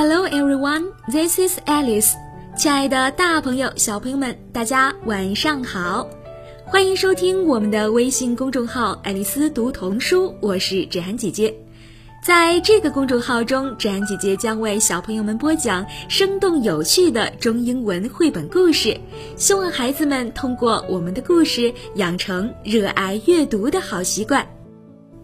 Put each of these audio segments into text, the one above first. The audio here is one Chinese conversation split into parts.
Hello everyone, this is Alice. 亲爱的大朋友、小朋友们，大家晚上好！欢迎收听我们的微信公众号“爱丽丝读童书”，我是芷涵姐姐。在这个公众号中，芷涵姐姐将为小朋友们播讲生动有趣的中英文绘本故事，希望孩子们通过我们的故事养成热爱阅读的好习惯。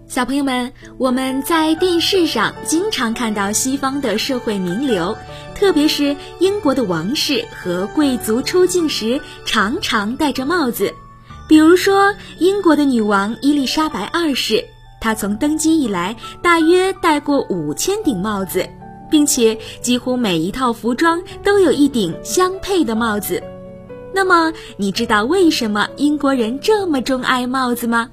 小朋友们，我们在电视上经常看到西方的社会名流，特别是英国的王室和贵族出境时常常戴着帽子。比如说，英国的女王伊丽莎白二世，她从登基以来大约戴过五千顶帽子，并且几乎每一套服装都有一顶相配的帽子。那么，你知道为什么英国人这么钟爱帽子吗？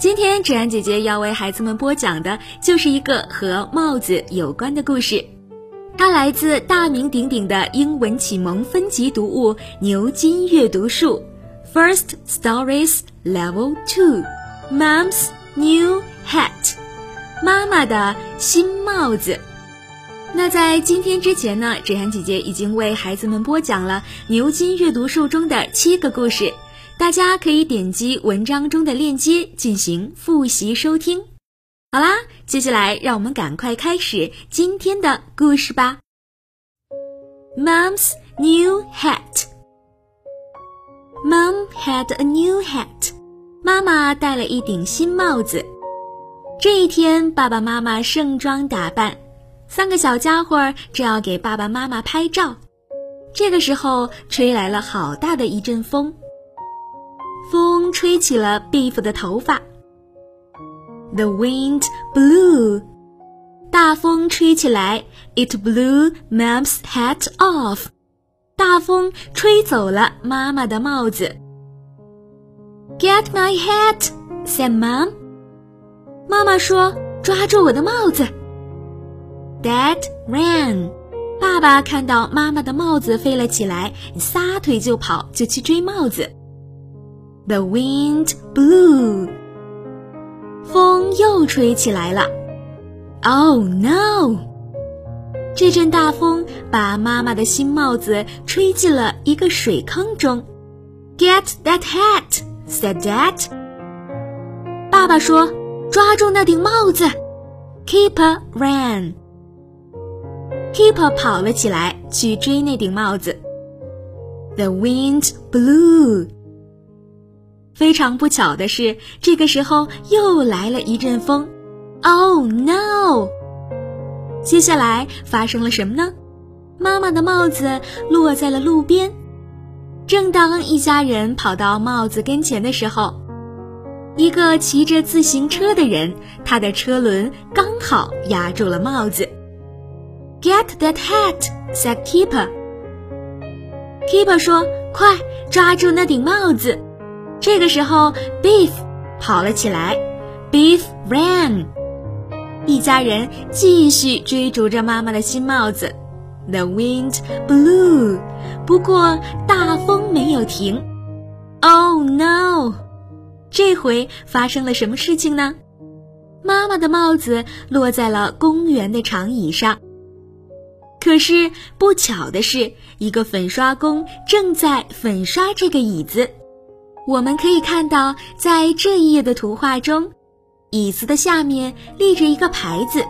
今天芷安姐姐要为孩子们播讲的就是一个和帽子有关的故事，它来自大名鼎鼎的英文启蒙分级读物《牛津阅读树》，First Stories Level Two，Mom's New Hat，妈妈的新帽子。那在今天之前呢，芷安姐姐已经为孩子们播讲了《牛津阅读树》中的七个故事。大家可以点击文章中的链接进行复习收听。好啦，接下来让我们赶快开始今天的故事吧。Mom's new hat. Mom had a new hat. 妈妈戴了一顶新帽子。这一天，爸爸妈妈盛装打扮，三个小家伙正要给爸爸妈妈拍照。这个时候，吹来了好大的一阵风。风吹起了 Beef 的头发。The wind blew，大风吹起来，It blew Mom's hat off，大风吹走了妈妈的帽子。Get my hat，said Mom。妈妈说：“抓住我的帽子。”Dad ran，爸爸看到妈妈的帽子飞了起来，撒腿就跑，就去追帽子。The wind blew，风又吹起来了。Oh no！这阵大风把妈妈的新帽子吹进了一个水坑中。Get that hat，said Dad。爸爸说：“抓住那顶帽子。”Keeper ran。Keeper 跑了起来，去追那顶帽子。The wind blew。 非常不巧的是，这个时候又来了一阵风。Oh no！接下来发生了什么呢？妈妈的帽子落在了路边。正当一家人跑到帽子跟前的时候，一个骑着自行车的人，他的车轮刚好压住了帽子。Get that hat，said Keeper。Keeper 说：“快抓住那顶帽子！”这个时候，Beef 跑了起来，Beef ran。一家人继续追逐着妈妈的新帽子。The wind blew，不过大风没有停。Oh no！这回发生了什么事情呢？妈妈的帽子落在了公园的长椅上。可是不巧的是，一个粉刷工正在粉刷这个椅子。我们可以看到，在这一页的图画中，椅子的下面立着一个牌子，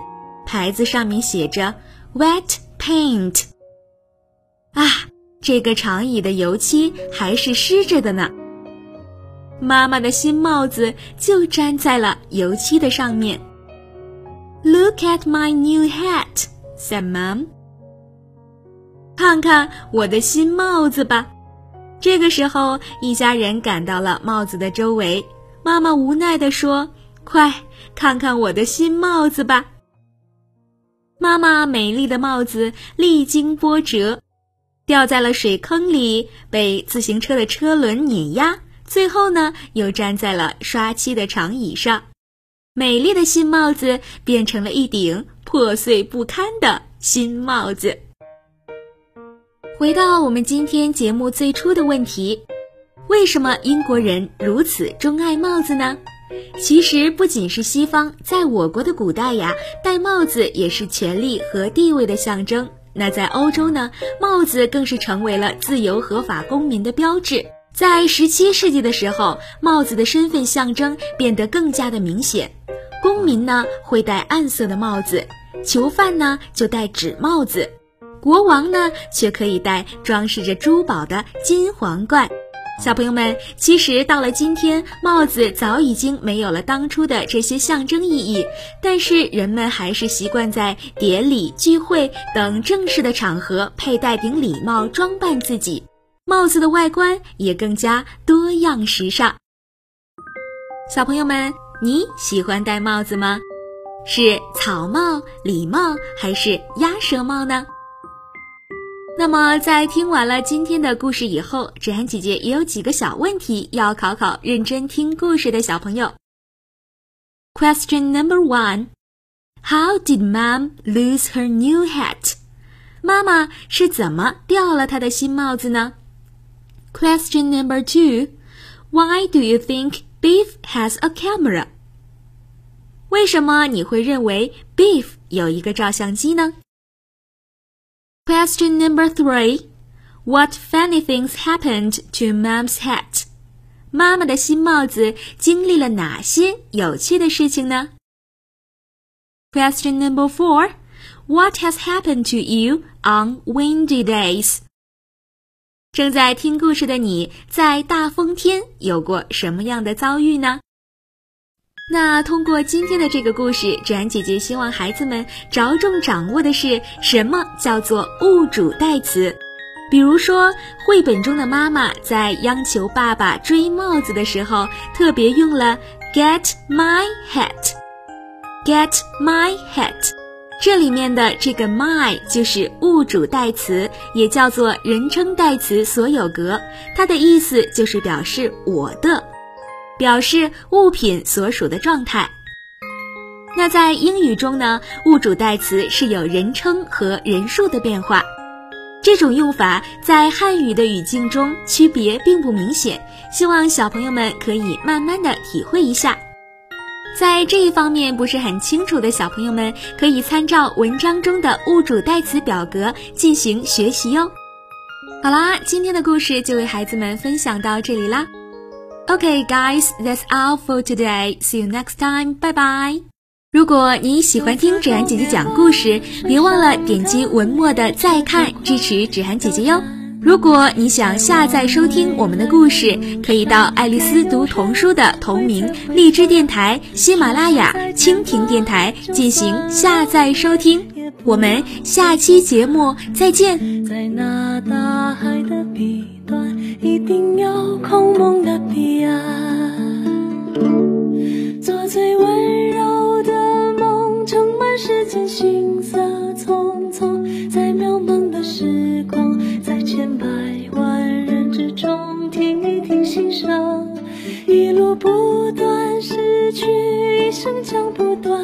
牌子上面写着 “wet paint”。啊，这个长椅的油漆还是湿着的呢。妈妈的新帽子就粘在了油漆的上面。Look at my new hat," said Mom. 看看我的新帽子吧。这个时候，一家人赶到了帽子的周围。妈妈无奈地说：“快看看我的新帽子吧！”妈妈美丽的帽子历经波折，掉在了水坑里，被自行车的车轮碾压，最后呢，又粘在了刷漆的长椅上。美丽的新帽子变成了一顶破碎不堪的新帽子。回到我们今天节目最初的问题，为什么英国人如此钟爱帽子呢？其实不仅是西方，在我国的古代呀，戴帽子也是权力和地位的象征。那在欧洲呢，帽子更是成为了自由合法公民的标志。在十七世纪的时候，帽子的身份象征变得更加的明显。公民呢会戴暗色的帽子，囚犯呢就戴纸帽子，国王呢却可以戴装饰着珠宝的金皇冠。小朋友们，其实到了今天，帽子早已经没有了当初的这些象征意义，但是人们还是习惯在典礼、聚会等正式的场合佩戴顶礼帽，装扮自己。帽子的外观也更加多样时尚。小朋友们，你喜欢戴帽子吗？是草帽、礼帽还是鸭舌帽呢？那么，在听完了今天的故事以后，芷涵姐姐也有几个小问题要考考认真听故事的小朋友。Question number one: How did Mom lose her new hat? 妈妈是怎么掉了她的新帽子呢？Question number two: Why do you think Beef has a camera? 为什么你会认为 Beef 有一个照相机呢 ？Question number three. What funny things happened to Mom's hat? 妈妈的新帽子经历了哪些有趣的事情呢？Question number four. What has happened to you on windy days? 正在听故事的你在大风天有过什么样的遭遇呢？ 那通过今天的这个故事，芷安姐姐希望孩子们着重掌握的是什么叫做物主代词。比如说，绘本中的妈妈在央求爸爸追帽子的时候，特别用了 “get my hat”，“get my hat”。这里面的这个 my 就是物主代词，也叫做人称代词所有格，它的意思就是表示我的。表示物品所属的状态。那在英语中呢，物主代词是有人称和人数的变化。这种用法在汉语的语境中区别并不明显，希望小朋友们可以慢慢的体会一下。在这一方面不是很清楚的小朋友们，可以参照文章中的物主代词表格进行学习哟。好啦，今天的故事就为孩子们分享到这里啦。Okay, guys, that's all for today. See you next time. Bye bye. 如果你喜欢听芷涵姐姐讲故事，别忘了点击文末的再看，支持芷涵姐姐哟。如果你想下载收听我们的故事，可以到爱丽丝读童书的同名荔枝电台、喜马拉雅、蜻蜓电台进行下载收听。我们下期节目再见。在那大海的彼端，一定有空梦的呀，做最温柔的梦，盛满世间行色匆匆，在渺茫的时空，在千百万人之中，听一听心声，一路不断失去，一生将不断。